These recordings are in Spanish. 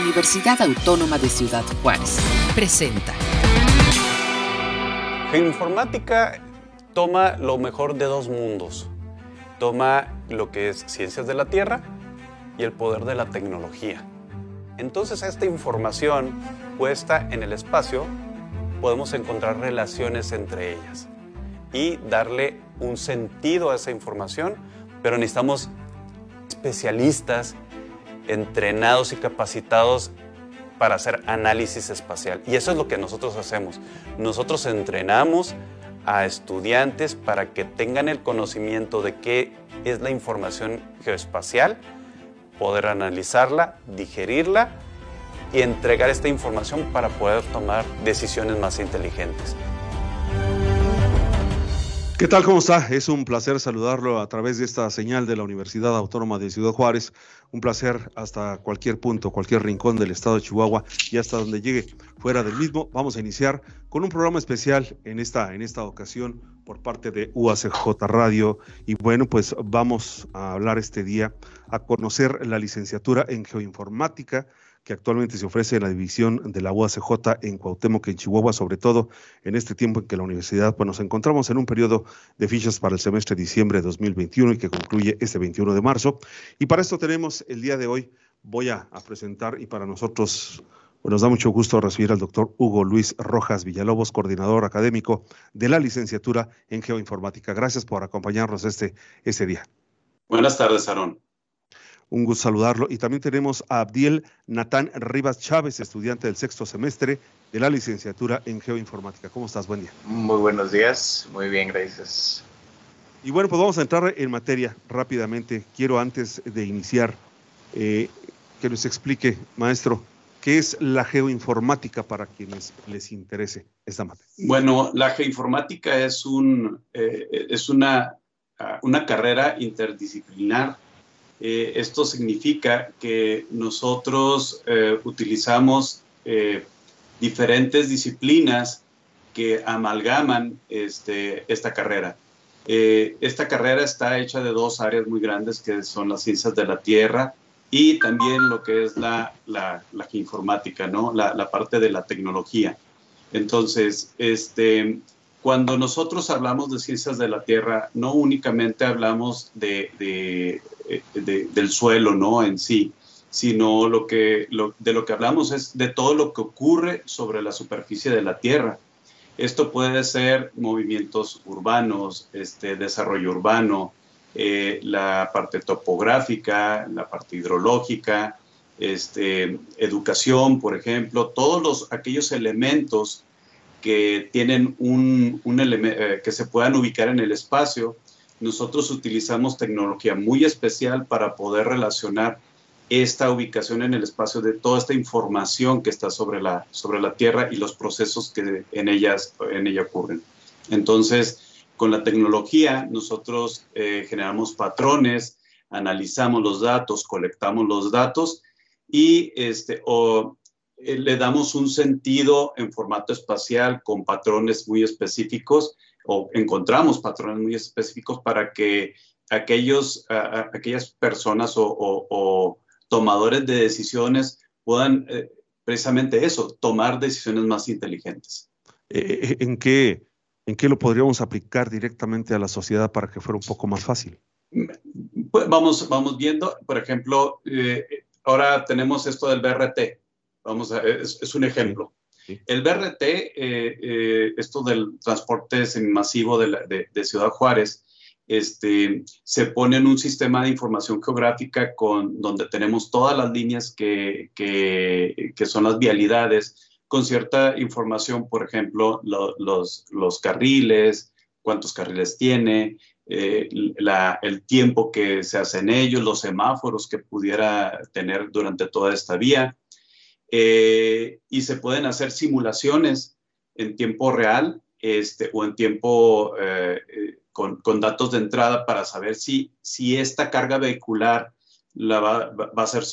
Universidad Autónoma de Ciudad Juárez. Presenta. Geoinformática toma lo mejor de dos mundos. Toma lo que es ciencias de la Tierra y el poder de la tecnología. Entonces esta información puesta en el espacio podemos encontrar relaciones entre ellas y darle un sentido a esa información, pero necesitamos especialistas entrenados y capacitados para hacer análisis espacial. Y eso es lo que nosotros hacemos. Nosotros entrenamos a estudiantes para que tengan el conocimiento de qué es la información geoespacial, poder analizarla, digerirla y entregar esta información para poder tomar decisiones más inteligentes. ¿Qué tal? ¿Cómo está? Es un placer saludarlo a través de esta señal de la Universidad Autónoma de Ciudad Juárez. Un placer hasta cualquier punto, cualquier rincón del estado de Chihuahua y hasta donde llegue fuera del mismo. Vamos a iniciar con un programa especial en esta, en esta ocasión por parte de UACJ Radio. Y bueno, pues vamos a hablar este día, a conocer la licenciatura en geoinformática que actualmente se ofrece en la división de la UACJ en Cuauhtémoc, en Chihuahua, sobre todo en este tiempo en que la universidad, pues nos encontramos en un periodo de fichas para el semestre de diciembre de 2021 y que concluye este 21 de marzo. Y para esto tenemos el día de hoy, voy a, presentar y para nosotros pues nos da mucho gusto recibir al doctor Hugo Luis Rojas Villalobos, coordinador académico de la licenciatura en geoinformática. Gracias por acompañarnos este, este día. Buenas tardes, Aaron. Un gusto saludarlo. Y también tenemos a Abdiel Natán Rivas Chávez, estudiante del sexto semestre de la licenciatura en Geoinformática. ¿Cómo estás? Buen día. Muy buenos días. Muy bien, gracias. Y bueno, pues vamos a entrar en materia rápidamente. Quiero antes de iniciar eh, que nos explique, maestro, qué es la geoinformática para quienes les interese esta materia. Bueno, la geoinformática es, un, eh, es una, una carrera interdisciplinar eh, esto significa que nosotros eh, utilizamos eh, diferentes disciplinas que amalgaman este, esta carrera. esta carrera está hecha de dos áreas muy grandes que son las ciencias de la Tierra y también lo que es la, la, la informática, ¿no? La, parte de la tecnología. Entonces, este, cuando nosotros hablamos de ciencias de la Tierra, no únicamente hablamos de, del suelo, ¿no? En sí, sino de lo que hablamos es de todo lo que ocurre sobre la superficie de la Tierra. Esto puede ser movimientos urbanos, este, desarrollo urbano, eh, la parte topográfica, la parte hidrológica, este, educación, por ejemplo, todos los, aquellos elementos que tienen un, un eh, que se puedan ubicar en el espacio. Nosotros utilizamos tecnología muy especial para poder relacionar esta ubicación en el espacio de toda esta información que está sobre la, sobre la Tierra y los procesos que en, ellas, en ella ocurren. Entonces, con la tecnología, nosotros eh, generamos patrones, analizamos los datos, colectamos los datos y este, o eh, le damos un sentido en formato espacial con patrones muy específicos o encontramos patrones muy específicos para que aquellos, aquellas personas o, tomadores de decisiones puedan eh, precisamente eso, tomar decisiones más inteligentes. Eh, ¿En qué, ¿En qué lo podríamos aplicar directamente a la sociedad para que fuera un poco más fácil? Pues vamos, vamos viendo, por ejemplo, ahora tenemos esto del BRT, Vamos a, es, un ejemplo. El BRT, eh, eh, esto del transporte masivo de, de, Ciudad Juárez, este, se pone en un sistema de información geográfica con, donde tenemos todas las líneas que, que, que son las vialidades, con cierta información, por ejemplo, los, los, carriles, cuántos carriles tiene, eh, la, el tiempo que se hace en ellos, los semáforos que pudiera tener durante toda esta vía. Eh, y se pueden hacer simulaciones en tiempo real este, o en tiempo eh, eh, con, con, datos de entrada para saber si, si esta carga vehicular la va, va a ser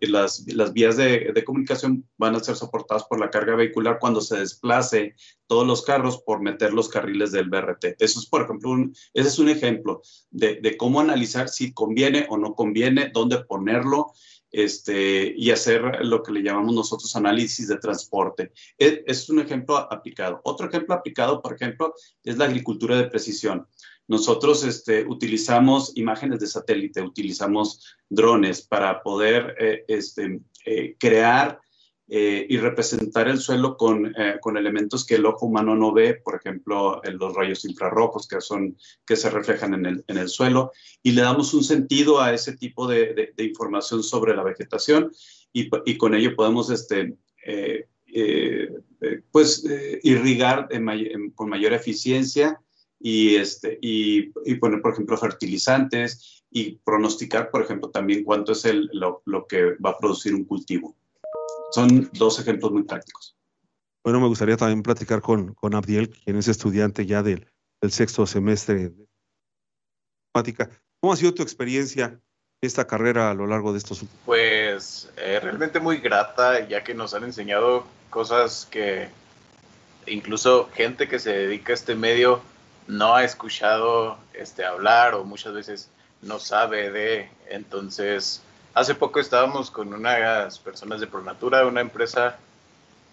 las, las, vías de, de, comunicación van a ser soportadas por la carga vehicular cuando se desplace todos los carros por meter los carriles del BRT. Eso es, por ejemplo, un, ese es un ejemplo de, de cómo analizar si conviene o no conviene, dónde ponerlo este, y hacer lo que le llamamos nosotros análisis de transporte. Es, es, un ejemplo aplicado. Otro ejemplo aplicado, por ejemplo, es la agricultura de precisión. Nosotros este, utilizamos imágenes de satélite, utilizamos drones para poder eh, este, eh, crear eh, y representar el suelo con, con, elementos que el ojo humano no ve, por ejemplo, los rayos infrarrojos que, son, que se reflejan en el, en el suelo, y le damos un sentido a ese tipo de, de, información sobre la vegetación y, y con ello podemos este, pues, irrigar con mayor eficiencia y, este, y, poner, por ejemplo, fertilizantes y pronosticar, por ejemplo, también cuánto es el, lo, lo, que va a producir un cultivo. Son dos ejemplos muy prácticos. Bueno, me gustaría también platicar con, con Abdiel, quien es estudiante ya del, del sexto semestre de matemática. ¿Cómo ha sido tu experiencia esta carrera a lo largo de estos últimos Pues eh, realmente muy grata, ya que nos han enseñado cosas que incluso gente que se dedica a este medio no ha escuchado este, hablar o muchas veces no sabe de. Entonces, hace poco estábamos con unas personas de Pronatura, una empresa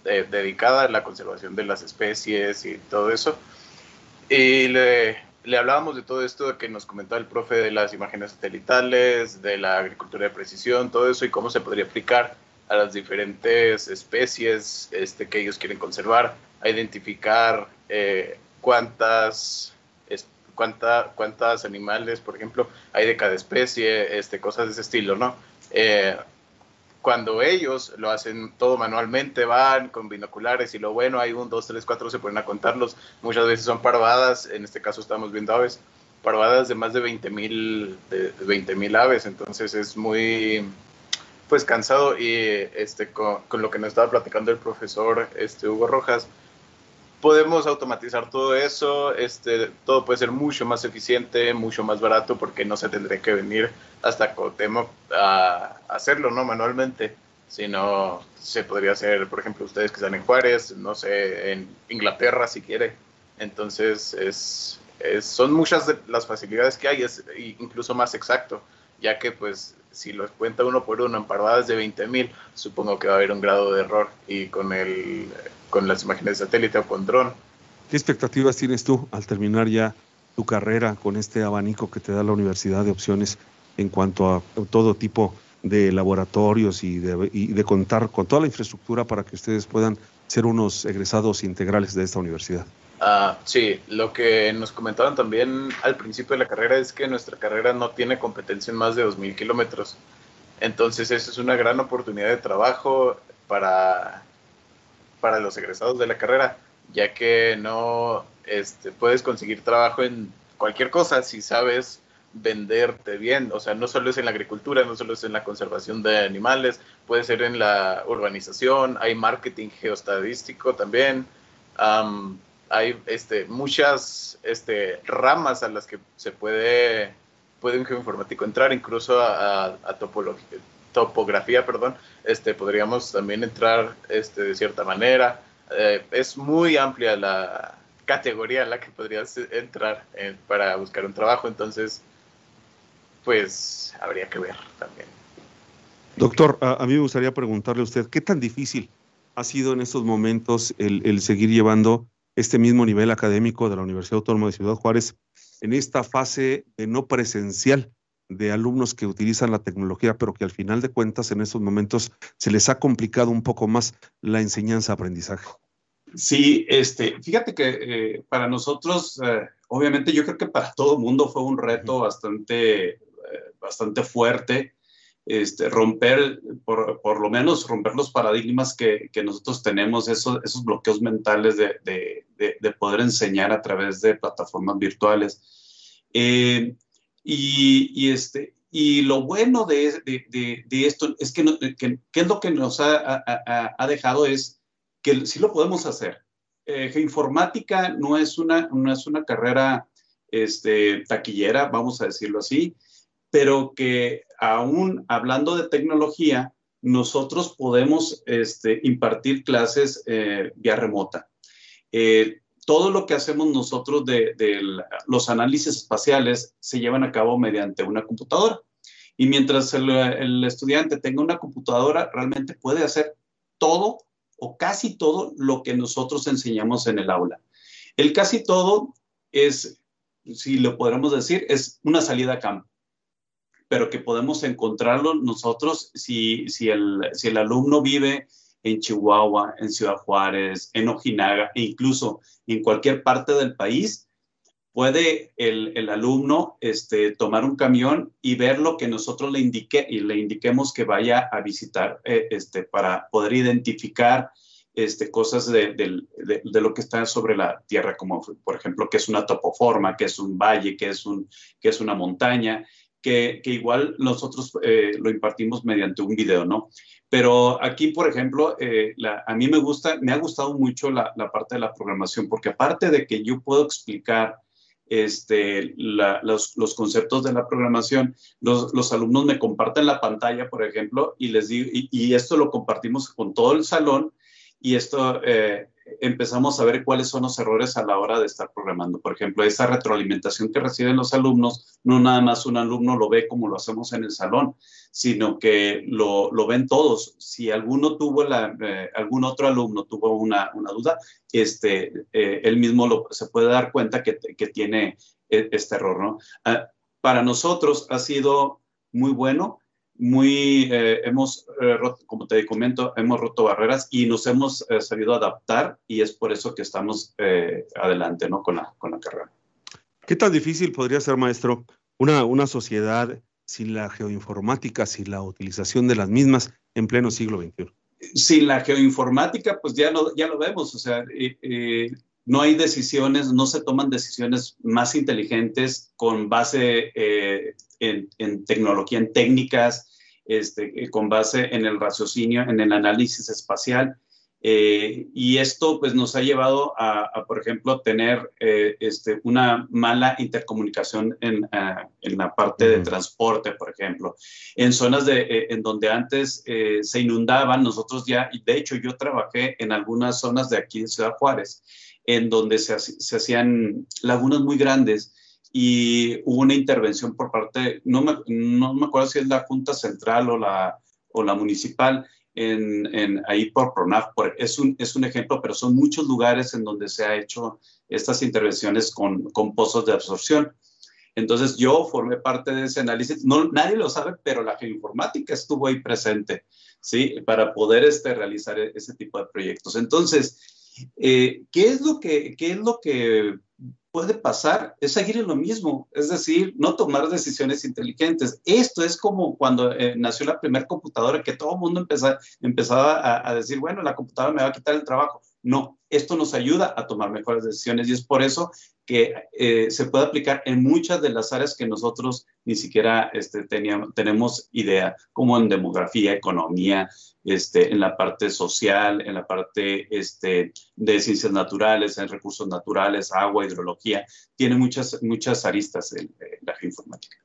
eh, dedicada a la conservación de las especies y todo eso. Y le, le hablábamos de todo esto que nos comentó el profe de las imágenes satelitales, de la agricultura de precisión, todo eso y cómo se podría aplicar a las diferentes especies este, que ellos quieren conservar, a identificar eh, cuántas, cuánta, cuántas animales, por ejemplo, hay de cada especie, este, cosas de ese estilo, ¿no? Eh, cuando ellos lo hacen todo manualmente, van con binoculares y lo bueno, hay un, dos, tres, cuatro, se ponen a contarlos. Muchas veces son parvadas, en este caso estamos viendo aves, parvadas de más de 20 mil de aves, entonces es muy pues cansado y este con, con, lo que nos estaba platicando el profesor este Hugo Rojas, podemos automatizar todo eso, este, todo puede ser mucho más eficiente, mucho más barato, porque no se tendría que venir hasta Cotemo a hacerlo, ¿no? Manualmente, sino se podría hacer, por ejemplo, ustedes que están en Juárez, no sé, en Inglaterra si quiere. Entonces, es, son muchas de las facilidades que hay, es incluso más exacto, ya que pues si lo cuenta uno por uno en parvadas de 20.000, supongo que va a haber un grado de error y con el con las imágenes de satélite o con dron. ¿Qué expectativas tienes tú al terminar ya tu carrera con este abanico que te da la universidad de opciones en cuanto a todo tipo de laboratorios y de, y de contar con toda la infraestructura para que ustedes puedan ser unos egresados integrales de esta universidad? Ah, sí, lo que nos comentaban también al principio de la carrera es que nuestra carrera no tiene competencia en más de 2.000 kilómetros. Entonces, eso es una gran oportunidad de trabajo para para los egresados de la carrera, ya que no este, puedes conseguir trabajo en cualquier cosa si sabes venderte bien, o sea, no solo es en la agricultura, no solo es en la conservación de animales, puede ser en la urbanización, hay marketing geoestadístico también, hay este, muchas este, ramas a las que se puede, puede un geoinformático entrar, incluso a, a topografía, perdón, este, podríamos también entrar este, de cierta manera. Eh, es muy amplia la categoría en la que podrías entrar eh, para buscar un trabajo, entonces, pues habría que ver también. Doctor, a, mí me gustaría preguntarle a usted, ¿qué tan difícil ha sido en estos momentos el seguir llevando este mismo nivel académico de la Universidad Autónoma de Ciudad Juárez en esta fase de no presencial? de alumnos que utilizan la tecnología, pero que al final de cuentas en estos momentos se les ha complicado un poco más la enseñanza-aprendizaje. Sí, este, fíjate que eh, para nosotros, eh, obviamente yo creo que para todo el mundo fue un reto bastante, eh, bastante fuerte, este, romper, por, por, lo menos romper los paradigmas que, que nosotros tenemos, esos, esos bloqueos mentales de, de, de, poder enseñar a través de plataformas virtuales. Y, este, y lo bueno de, de, de, esto es que, que, es lo que nos ha, ha, dejado es que sí lo podemos hacer. Eh, informática no es una, no es una carrera este, taquillera, vamos a decirlo así, pero que aún hablando de tecnología, nosotros podemos este, impartir clases eh, vía remota. Eh, todo lo que hacemos nosotros de, los análisis espaciales se llevan a cabo mediante una computadora. Y mientras el, estudiante tenga una computadora, realmente puede hacer todo o casi todo lo que nosotros enseñamos en el aula. El casi todo es, si lo podemos decir, es una salida a campo, pero que podemos encontrarlo nosotros si, si, el, si el alumno vive en Chihuahua, en Ciudad Juárez, en Ojinaga e incluso en cualquier parte del país, puede el, alumno este, tomar un camión y ver lo que nosotros le indique y le indiquemos que vaya a visitar eh, este, para poder identificar este, cosas de, lo que está sobre la tierra, como por ejemplo que es una topoforma, que es un valle, que es, un, que es una montaña, que, igual nosotros eh, lo impartimos mediante un video, ¿no? Pero aquí, por ejemplo, eh, a mí me gusta, me ha gustado mucho la, parte de la programación, porque aparte de que yo puedo explicar este, los, los, conceptos de la programación, los, los, alumnos me comparten la pantalla, por ejemplo, y les digo, y, esto lo compartimos con todo el salón, y esto eh, empezamos a ver cuáles son los errores a la hora de estar programando. Por ejemplo, esa retroalimentación que reciben los alumnos, no nada más un alumno lo ve como lo hacemos en el salón, sino que lo, lo ven todos. Si alguno tuvo la, eh, algún otro alumno tuvo una, una duda, este, eh, él mismo lo, se puede dar cuenta que, que tiene e, este error. ¿no? Ah, para nosotros ha sido muy bueno muy, eh, hemos, eh, como te comento, hemos roto barreras y nos hemos eh, sabido adaptar y es por eso que estamos adelante ¿no? con, la, con la carrera. ¿Qué tan difícil podría ser, maestro, una, una sociedad sin la geoinformática, sin la utilización de las mismas en pleno siglo XXI? Sin la geoinformática, pues ya, no, ya lo vemos, o sea, no hay decisiones, no se toman decisiones más inteligentes con base en, en, tecnología, en técnicas, este, eh, con base en el raciocinio, en el análisis espacial. Eh, y esto pues nos ha llevado a, por ejemplo, tener eh, este, una mala intercomunicación en, en la parte de transporte, por ejemplo. En zonas de, en donde antes se inundaban, nosotros ya, y de hecho yo trabajé en algunas zonas de aquí de Ciudad Juárez, en donde se, se hacían lagunas muy grandes y hubo una intervención por parte, no me, no me acuerdo si es la Junta Central o la, o la municipal, en, en, ahí por PRONAF. Por, es, un, es un ejemplo, pero son muchos lugares en donde se ha hecho estas intervenciones con, con pozos de absorción. Entonces yo formé parte de ese análisis. No, nadie lo sabe, pero la geoinformática estuvo ahí presente, ¿sí? Para poder este, realizar ese tipo de proyectos. Entonces, eh, ¿qué, es lo que, ¿qué es lo que puede pasar es seguir en lo mismo, es decir, no tomar decisiones inteligentes. Esto es como cuando eh, nació la primera computadora, que todo el mundo empezaba, empezaba a, decir, bueno, la computadora me va a quitar el trabajo. No, esto nos ayuda a tomar mejores decisiones y es por eso que eh, se puede aplicar en muchas de las áreas que nosotros ni siquiera este, teníamos, tenemos idea, como en demografía, economía, este, en la parte social, en la parte este, de ciencias naturales, en recursos naturales, agua, hidrología. Tiene muchas, muchas aristas en, la geoinformática.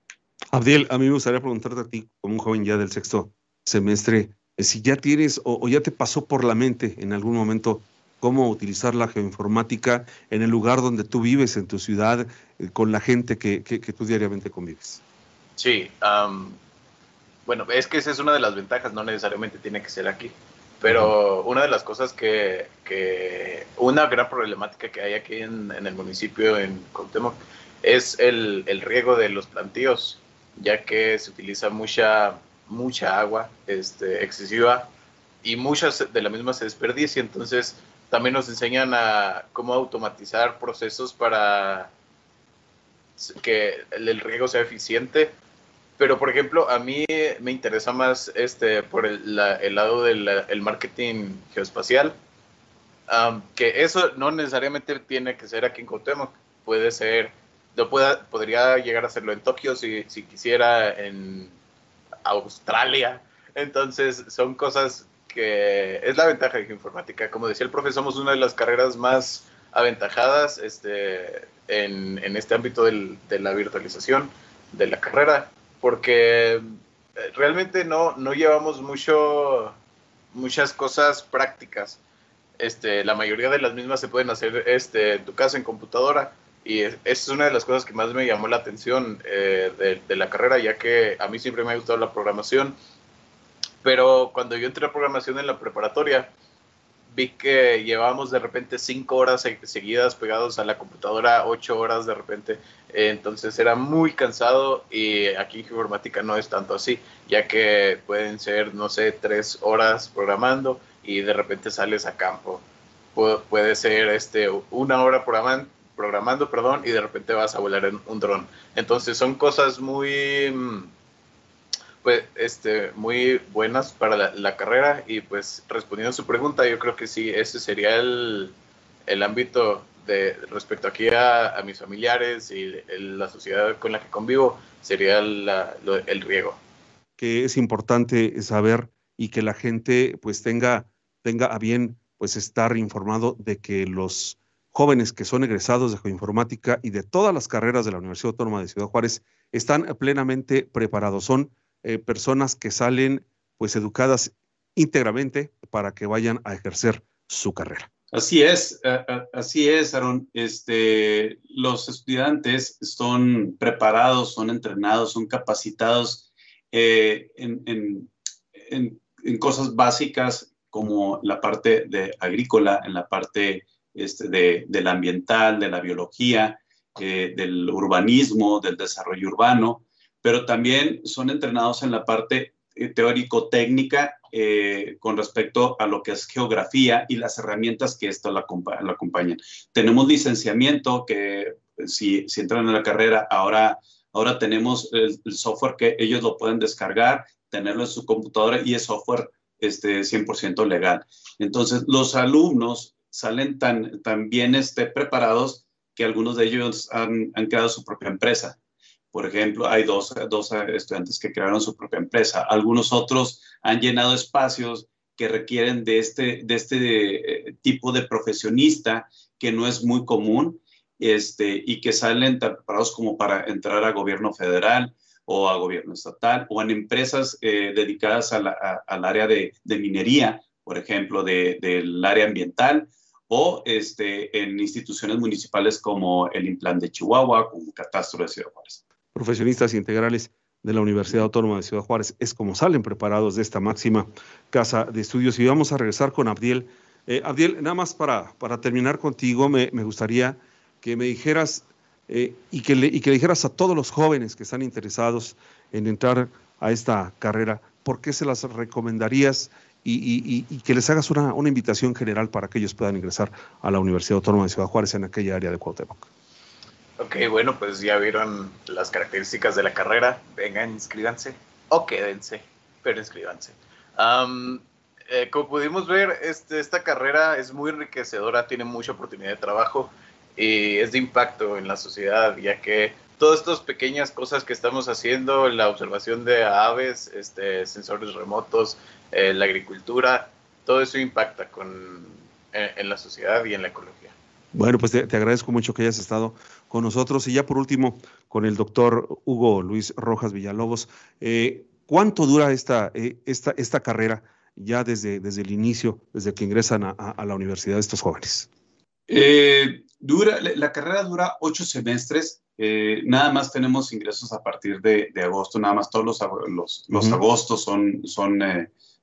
Abdiel, a mí me gustaría preguntarte a ti, como un joven ya del sexto semestre, eh, si ya tienes o ya te pasó por la mente en algún momento cómo utilizar la geoinformática en el lugar donde tú vives, en tu ciudad, eh, con la gente que, que, tú diariamente convives. Sí, bueno, es que esa es una de las ventajas, no necesariamente tiene que ser aquí, pero una de las cosas que, que, una gran problemática que hay aquí en, en el municipio, en Cuauhtémoc, es el, el, riego de los plantíos, ya que se utiliza mucha, mucha agua este, excesiva y muchas de la misma se desperdicia, entonces también nos enseñan a cómo automatizar procesos para que el riego sea eficiente. Pero, por ejemplo, a mí me interesa más este, por el, lado del el marketing geoespacial, que eso no necesariamente tiene que ser aquí en Cuauhtémoc, puede ser, yo pueda, podría llegar a hacerlo en Tokio si, si quisiera, en Australia. Entonces, son cosas que es la ventaja de informática. Como decía el profe, somos una de las carreras más aventajadas este, en, este ámbito del, de la virtualización de la carrera, porque eh, realmente no, no llevamos mucho, muchas cosas prácticas. Este, la mayoría de las mismas se pueden hacer este, en tu casa en computadora, y esa es una de las cosas que más me llamó la atención de, de, la carrera, ya que a mí siempre me ha gustado la programación, pero cuando yo entré a programación en la preparatoria, vi que llevábamos de repente cinco horas seguidas pegados a la computadora, ocho horas de repente, entonces era muy cansado y aquí en informática no es tanto así, ya que pueden ser, no sé, tres horas programando y de repente sales a campo. puede ser este, una hora programando, programando perdón, y de repente vas a volar en un dron. Entonces son cosas muy mm, pues, este, muy buenas para la, carrera y pues respondiendo a su pregunta, yo creo que sí, ese sería el, el ámbito de respecto aquí a, mis familiares y la sociedad con la que convivo, sería el riego. Que es importante saber y que la gente pues tenga, tenga a bien pues estar informado de que los jóvenes que son egresados de geoinformática y de todas las carreras de la Universidad Autónoma de Ciudad Juárez están plenamente preparados. Son eh, personas que salen pues educadas íntegramente para que vayan a ejercer su carrera. Así es, así es, Aaron. Este, los estudiantes son preparados, son entrenados, son capacitados eh, en, cosas básicas como la parte de agrícola, en la parte este, de, del ambiental, de la biología, eh, del urbanismo, del desarrollo urbano pero también son entrenados en la parte eh, teórico-técnica eh, con respecto a lo que es geografía y las herramientas que esto la, acompañan. Tenemos licenciamiento que si, si, entran en la carrera, ahora, ahora tenemos el, software que ellos lo pueden descargar, tenerlo en su computadora y es software este, 100% legal. Entonces, los alumnos salen tan, tan bien este, preparados que algunos de ellos han, han creado su propia empresa. Por ejemplo, hay dos, dos estudiantes que crearon su propia empresa. Algunos otros han llenado espacios que requieren de este, de este eh, tipo de profesionista que no es muy común este, y que salen preparados como para entrar a gobierno federal o a gobierno estatal o en empresas eh, dedicadas al área de, de, minería, por ejemplo, del área ambiental o este, en instituciones municipales como el Implan de Chihuahua, como Catastro de Ciudad Juárez profesionistas integrales de la Universidad Autónoma de Ciudad Juárez. Es como salen preparados de esta máxima casa de estudios. Y vamos a regresar con Abdiel. Eh, Abdiel, nada más para, para terminar contigo, me, gustaría que me dijeras eh, y, que le, y que dijeras a todos los jóvenes que están interesados en entrar a esta carrera, ¿por qué se las recomendarías y, y, que les hagas una, una, invitación general para que ellos puedan ingresar a la Universidad Autónoma de Ciudad Juárez en aquella área de Cuauhtémoc? Ok, bueno, pues ya vieron las características de la carrera. Vengan, inscríbanse o quédense, pero inscríbanse. Eh, como pudimos ver, este, esta carrera es muy enriquecedora, tiene mucha oportunidad de trabajo y es de impacto en la sociedad, ya que todas estas pequeñas cosas que estamos haciendo, la observación de aves, este, sensores remotos, eh, la agricultura, todo eso impacta con, en, la sociedad y en la ecología. Bueno, pues te, agradezco mucho que hayas estado con nosotros. Y ya por último, con el doctor Hugo Luis Rojas Villalobos, eh, ¿cuánto dura esta, eh, esta, esta carrera ya desde, desde el inicio, desde que ingresan a, la universidad estos jóvenes? Eh, dura, la carrera dura ocho semestres. nada más tenemos ingresos a partir de, agosto, nada más todos los, los, agostos son, son,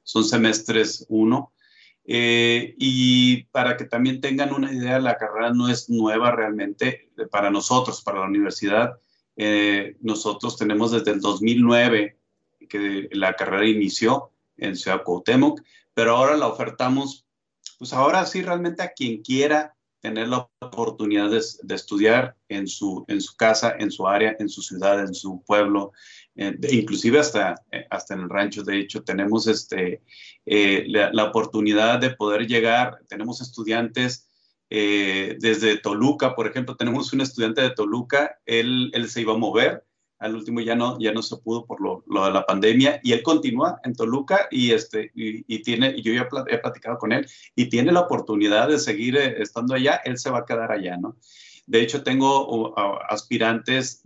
son semestres uno. Eh, y para que también tengan una idea, la carrera no es nueva realmente para nosotros, para la universidad. Eh, nosotros tenemos desde el 2009 que la carrera inició en Ciudad Cuauhtémoc, pero ahora la ofertamos, pues ahora sí realmente a quien quiera tener la oportunidad de, estudiar en su, en su casa, en su área, en su ciudad, en su pueblo, eh, inclusive hasta, eh, hasta en el rancho. De hecho, tenemos este, eh, la, oportunidad de poder llegar, tenemos estudiantes desde Toluca, por ejemplo, tenemos un estudiante de Toluca, él, él se iba a mover al último ya no, ya no se pudo por lo, de la pandemia y él continúa en Toluca y, este, y, tiene, yo ya he platicado con él y tiene la oportunidad de seguir eh, estando allá, él se va a quedar allá, ¿no? De hecho, tengo aspirantes,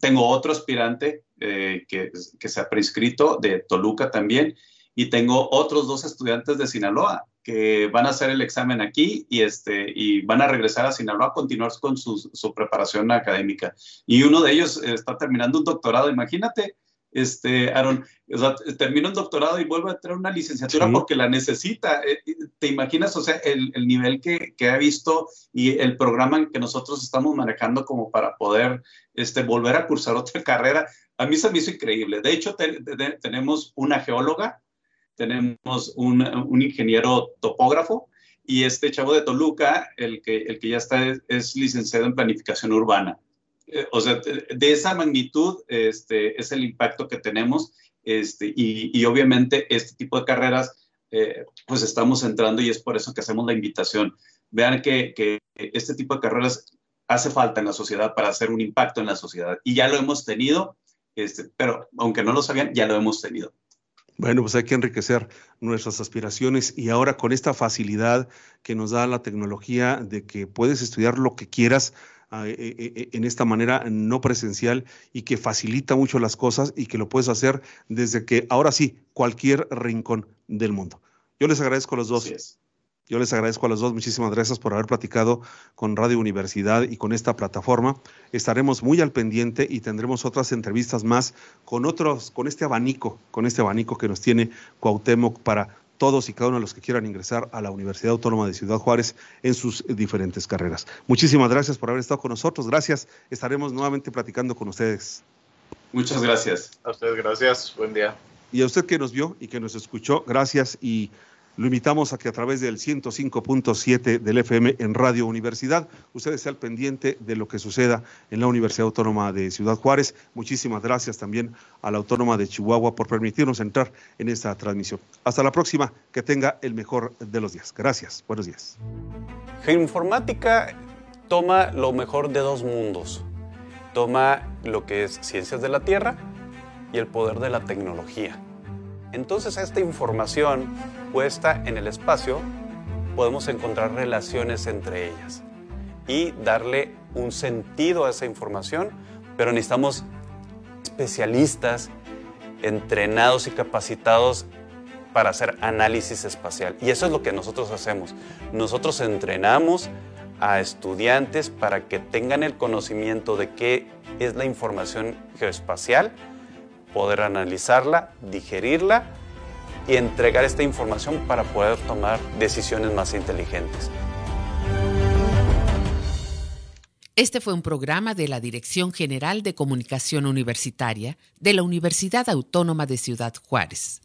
tengo otro aspirante eh, que, que se ha prescrito de Toluca también y tengo otros dos estudiantes de Sinaloa que van a hacer el examen aquí y, este, y van a regresar a Sinaloa a continuar con su, su preparación académica. Y uno de ellos está terminando un doctorado. Imagínate, este, Aaron, o sea, termina un doctorado y vuelve a tener una licenciatura porque la necesita. Eh, ¿Te imaginas, o sea, el, el nivel que, que, ha visto y el programa que nosotros estamos manejando como para poder este, volver a cursar otra carrera? A mí se me hizo increíble. De hecho, tenemos una geóloga tenemos un, un, ingeniero topógrafo y este chavo de Toluca, el que, el que ya está, es, licenciado en planificación urbana. Eh, o sea, de esa magnitud este, es el impacto que tenemos este, y, y obviamente este tipo de carreras eh, pues estamos entrando y es por eso que hacemos la invitación. Vean que, que este tipo de carreras hace falta en la sociedad para hacer un impacto en la sociedad y ya lo hemos tenido, este, pero aunque no lo sabían, ya lo hemos tenido. Bueno, pues hay que enriquecer nuestras aspiraciones y ahora con esta facilidad que nos da la tecnología de que puedes estudiar lo que quieras ah, eh, eh, eh, en esta manera no presencial y que facilita mucho las cosas y que lo puedes hacer desde que ahora sí, cualquier rincón del mundo. Yo les agradezco a los dos. Yo les agradezco a los dos, muchísimas gracias por haber platicado con Radio Universidad y con esta plataforma. Estaremos muy al pendiente y tendremos otras entrevistas más con otros, con este abanico, con este abanico que nos tiene Cuauhtémoc para todos y cada uno de los que quieran ingresar a la Universidad Autónoma de Ciudad Juárez en sus diferentes carreras. Muchísimas gracias por haber estado con nosotros. Gracias. Estaremos nuevamente platicando con ustedes. Muchas gracias. A ustedes gracias. Buen día. Y a usted que nos vio y que nos escuchó, gracias y lo invitamos a que a través del 105.7 del FM en Radio Universidad, usted esté al pendiente de lo que suceda en la Universidad Autónoma de Ciudad Juárez. Muchísimas gracias también a la Autónoma de Chihuahua por permitirnos entrar en esta transmisión. Hasta la próxima, que tenga el mejor de los días. Gracias, buenos días. Geoinformática toma lo mejor de dos mundos. Toma lo que es ciencias de la Tierra y el poder de la tecnología. Entonces esta información puesta en el espacio podemos encontrar relaciones entre ellas y darle un sentido a esa información, pero necesitamos especialistas entrenados y capacitados para hacer análisis espacial. Y eso es lo que nosotros hacemos. Nosotros entrenamos a estudiantes para que tengan el conocimiento de qué es la información geoespacial, poder analizarla, digerirla y entregar esta información para poder tomar decisiones más inteligentes. Este fue un programa de la Dirección General de Comunicación Universitaria de la Universidad Autónoma de Ciudad Juárez.